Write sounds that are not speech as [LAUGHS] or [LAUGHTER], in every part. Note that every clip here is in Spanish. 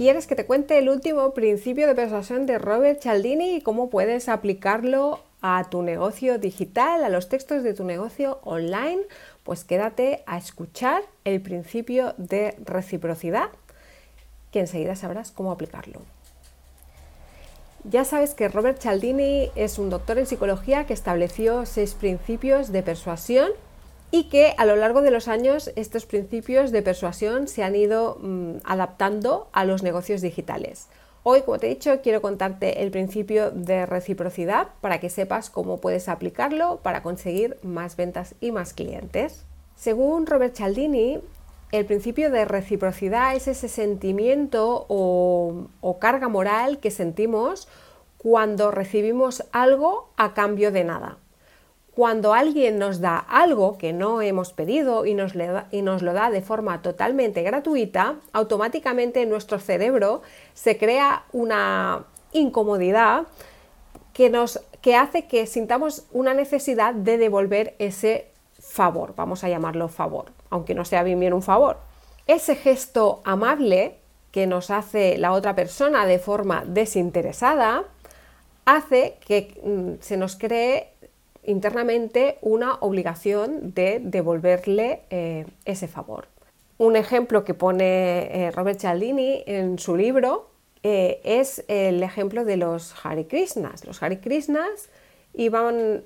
¿Quieres que te cuente el último principio de persuasión de Robert Cialdini y cómo puedes aplicarlo a tu negocio digital, a los textos de tu negocio online? Pues quédate a escuchar el principio de reciprocidad, que enseguida sabrás cómo aplicarlo. Ya sabes que Robert Cialdini es un doctor en psicología que estableció seis principios de persuasión y que a lo largo de los años estos principios de persuasión se han ido mm, adaptando a los negocios digitales. Hoy, como te he dicho, quiero contarte el principio de reciprocidad para que sepas cómo puedes aplicarlo para conseguir más ventas y más clientes. Según Robert Cialdini, el principio de reciprocidad es ese sentimiento o, o carga moral que sentimos cuando recibimos algo a cambio de nada cuando alguien nos da algo que no hemos pedido y nos, lo da de forma totalmente gratuita, automáticamente en nuestro cerebro se crea una incomodidad que, nos, que hace que sintamos una necesidad de devolver ese favor, vamos a llamarlo favor, aunque no sea bien bien un favor. Ese gesto amable que nos hace la otra persona de forma desinteresada hace que mm, se nos cree internamente una obligación de devolverle eh, ese favor. Un ejemplo que pone eh, Robert Cialdini en su libro eh, es el ejemplo de los Hare Krishnas. Los Hare Krishnas iban,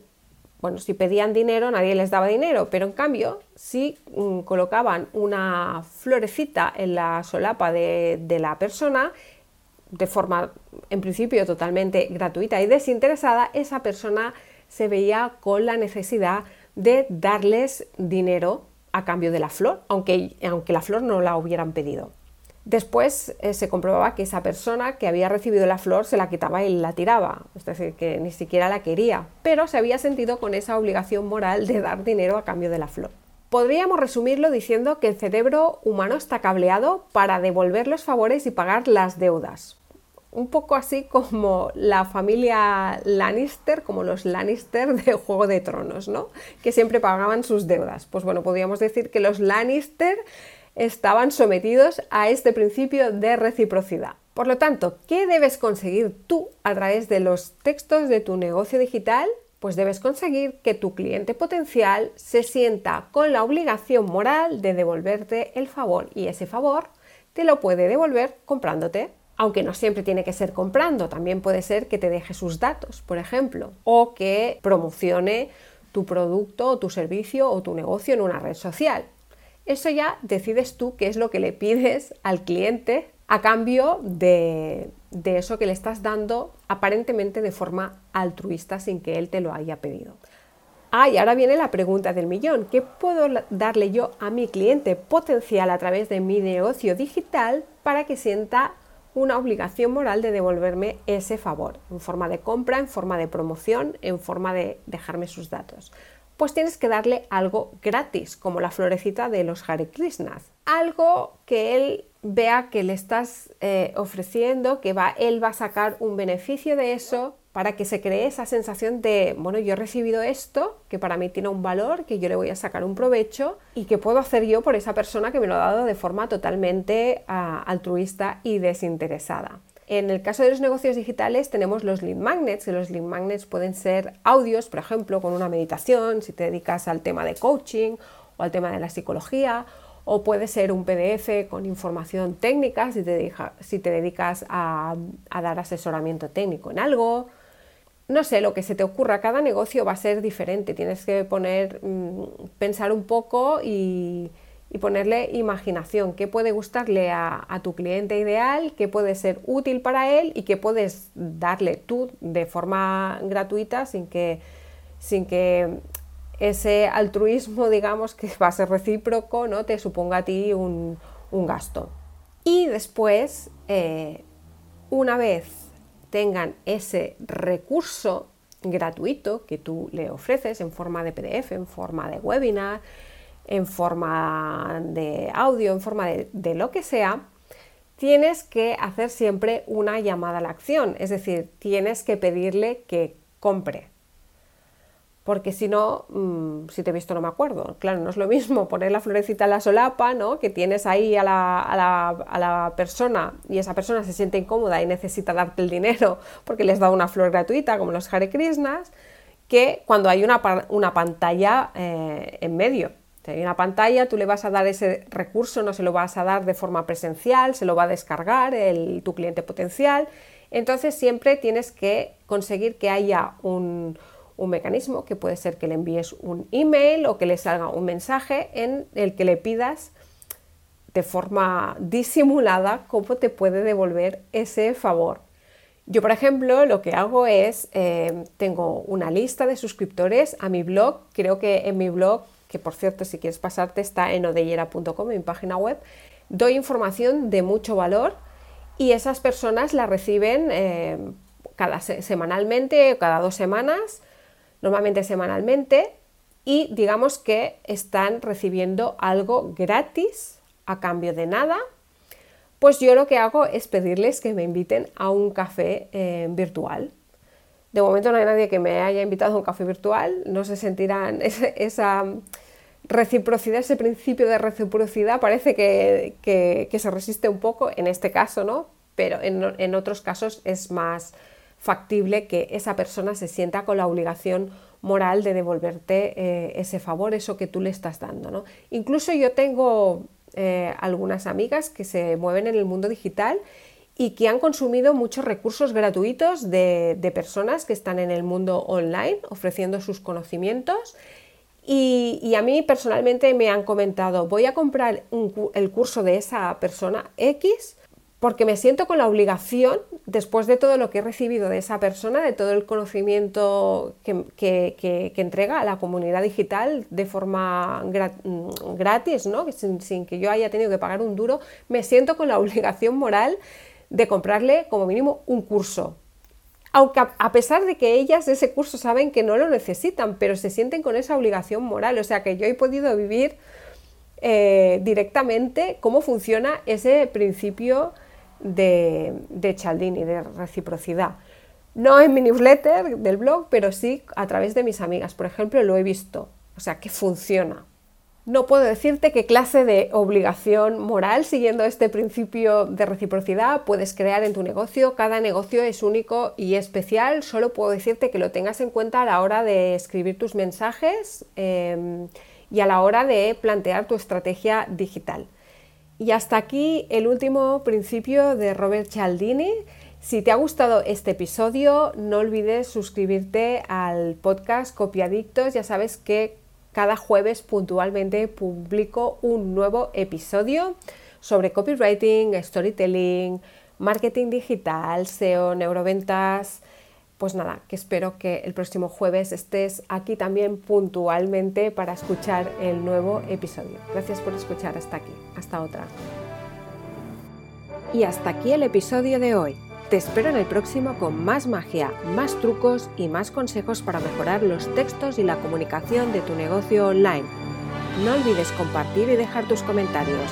bueno, si pedían dinero nadie les daba dinero, pero en cambio si mm, colocaban una florecita en la solapa de, de la persona, de forma en principio totalmente gratuita y desinteresada, esa persona se veía con la necesidad de darles dinero a cambio de la flor, aunque, aunque la flor no la hubieran pedido. Después eh, se comprobaba que esa persona que había recibido la flor se la quitaba y la tiraba, es decir, que ni siquiera la quería, pero se había sentido con esa obligación moral de dar dinero a cambio de la flor. Podríamos resumirlo diciendo que el cerebro humano está cableado para devolver los favores y pagar las deudas un poco así como la familia Lannister, como los Lannister de [LAUGHS] Juego de Tronos, ¿no? Que siempre pagaban sus deudas. Pues bueno, podríamos decir que los Lannister estaban sometidos a este principio de reciprocidad. Por lo tanto, ¿qué debes conseguir tú a través de los textos de tu negocio digital? Pues debes conseguir que tu cliente potencial se sienta con la obligación moral de devolverte el favor y ese favor te lo puede devolver comprándote aunque no siempre tiene que ser comprando, también puede ser que te deje sus datos, por ejemplo, o que promocione tu producto o tu servicio o tu negocio en una red social. Eso ya decides tú qué es lo que le pides al cliente a cambio de, de eso que le estás dando aparentemente de forma altruista sin que él te lo haya pedido. Ah, y ahora viene la pregunta del millón. ¿Qué puedo darle yo a mi cliente potencial a través de mi negocio digital para que sienta una obligación moral de devolverme ese favor, en forma de compra, en forma de promoción, en forma de dejarme sus datos. Pues tienes que darle algo gratis, como la florecita de los Hare Krishnas. Algo que él vea que le estás eh, ofreciendo, que va, él va a sacar un beneficio de eso para que se cree esa sensación de, bueno, yo he recibido esto, que para mí tiene un valor, que yo le voy a sacar un provecho y que puedo hacer yo por esa persona que me lo ha dado de forma totalmente ah, altruista y desinteresada. En el caso de los negocios digitales tenemos los lead magnets, que los lead magnets pueden ser audios, por ejemplo, con una meditación, si te dedicas al tema de coaching o al tema de la psicología, o puede ser un PDF con información técnica si te, si te dedicas a, a dar asesoramiento técnico en algo, no sé, lo que se te ocurra, cada negocio va a ser diferente, tienes que poner, mm, pensar un poco y, ponerle imaginación, qué puede gustarle a, tu cliente ideal, qué puede ser útil para él y qué puedes darle tú de forma gratuita sin que, sin que ese altruismo, digamos, que va a ser recíproco, ¿no? te suponga a ti un gasto. Y después, eh, una vez tengan ese recurso gratuito que tú le ofreces en forma de PDF, en forma de webinar, en forma de audio, en forma de, lo que sea, tienes que hacer siempre una llamada a la acción, es decir, tienes que pedirle que compre. Porque si no, mm, si te he visto no me acuerdo. Claro, no es lo mismo [LAUGHS] poner la florecita en la solapa, ¿no? Que tienes ahí a la, a la, persona y esa persona se siente incómoda y necesita darte el dinero porque les da una flor gratuita, como los Hare Krishnas, que cuando hay una, una pantalla eh, en medio hay una pantalla, tú le vas a dar ese recurso, no se lo vas a dar de forma presencial, se lo va a descargar el, tu cliente potencial. Entonces siempre tienes que conseguir que haya un, mecanismo, que puede ser que le envíes un email o que le salga un mensaje en el que le pidas de forma disimulada cómo te puede devolver ese favor. Yo, por ejemplo, lo que hago es, eh, tengo una lista de suscriptores a mi blog, creo que en mi blog que por cierto si quieres pasarte está en odellera.com, mi página web, doy información de mucho valor y esas personas la reciben eh, cada semanalmente o cada dos semanas, normalmente semanalmente, y digamos que están recibiendo algo gratis a cambio de nada, pues yo lo que hago es pedirles que me inviten a un café eh, virtual. De momento no hay nadie que me haya invitado a un café virtual, no se sentirán [LAUGHS] esa, reciprocidad, ese principio de reciprocidad parece que, se resiste un poco en este caso, ¿no? Pero en, otros casos es más factible que esa persona se sienta con la obligación moral de devolverte eh, ese favor, eso que tú le estás dando. ¿no? Incluso yo tengo eh, algunas amigas que se mueven en el mundo digital y que han consumido muchos recursos gratuitos de, de personas que están en el mundo online ofreciendo sus conocimientos y, a mí personalmente me han comentado, voy a comprar el curso de esa persona X porque me siento con la obligación, después de todo lo que he recibido de esa persona, de todo el conocimiento que, entrega a la comunidad digital de forma mm, gratis, ¿no? sin, que yo haya tenido que pagar un duro, me siento con la [LAUGHS] obligación moral de comprarle como mínimo un curso aunque a pesar de que ellas ese curso saben que no lo necesitan, pero se sienten con esa obligación moral. O sea que yo he podido vivir eh, directamente cómo funciona ese principio de, de Cialdini, de reciprocidad. No en mi newsletter del blog, pero sí a través de mis amigas. Por ejemplo, lo he visto. O sea, que funciona. No puedo decirte qué clase de obligación moral, siguiendo este principio de reciprocidad, puedes crear en tu negocio. Cada negocio es único y especial. Solo puedo decirte que lo tengas en cuenta a la hora de escribir tus mensajes em, y a la hora de plantear tu estrategia digital. Y hasta aquí el último principio de Robert Cialdini. Si te ha gustado este episodio, no olvides suscribirte al podcast Copiadictos. Ya sabes que cada jueves puntualmente publico un nuevo episodio sobre copywriting, storytelling, marketing digital, SEO, neuroventas. Pues nada, que espero que el próximo jueves estés aquí también puntualmente para escuchar el nuevo episodio. Gracias por escuchar hasta aquí. Hasta otra. Y hasta aquí el episodio de hoy. Te espero en el próximo con más magia, más trucos y más consejos para mejorar los textos y la comunicación de tu negocio online. No olvides compartir y dejar tus comentarios.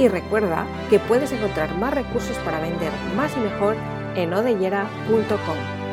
Y recuerda que puedes encontrar más recursos para vender más y mejor en odellera.com.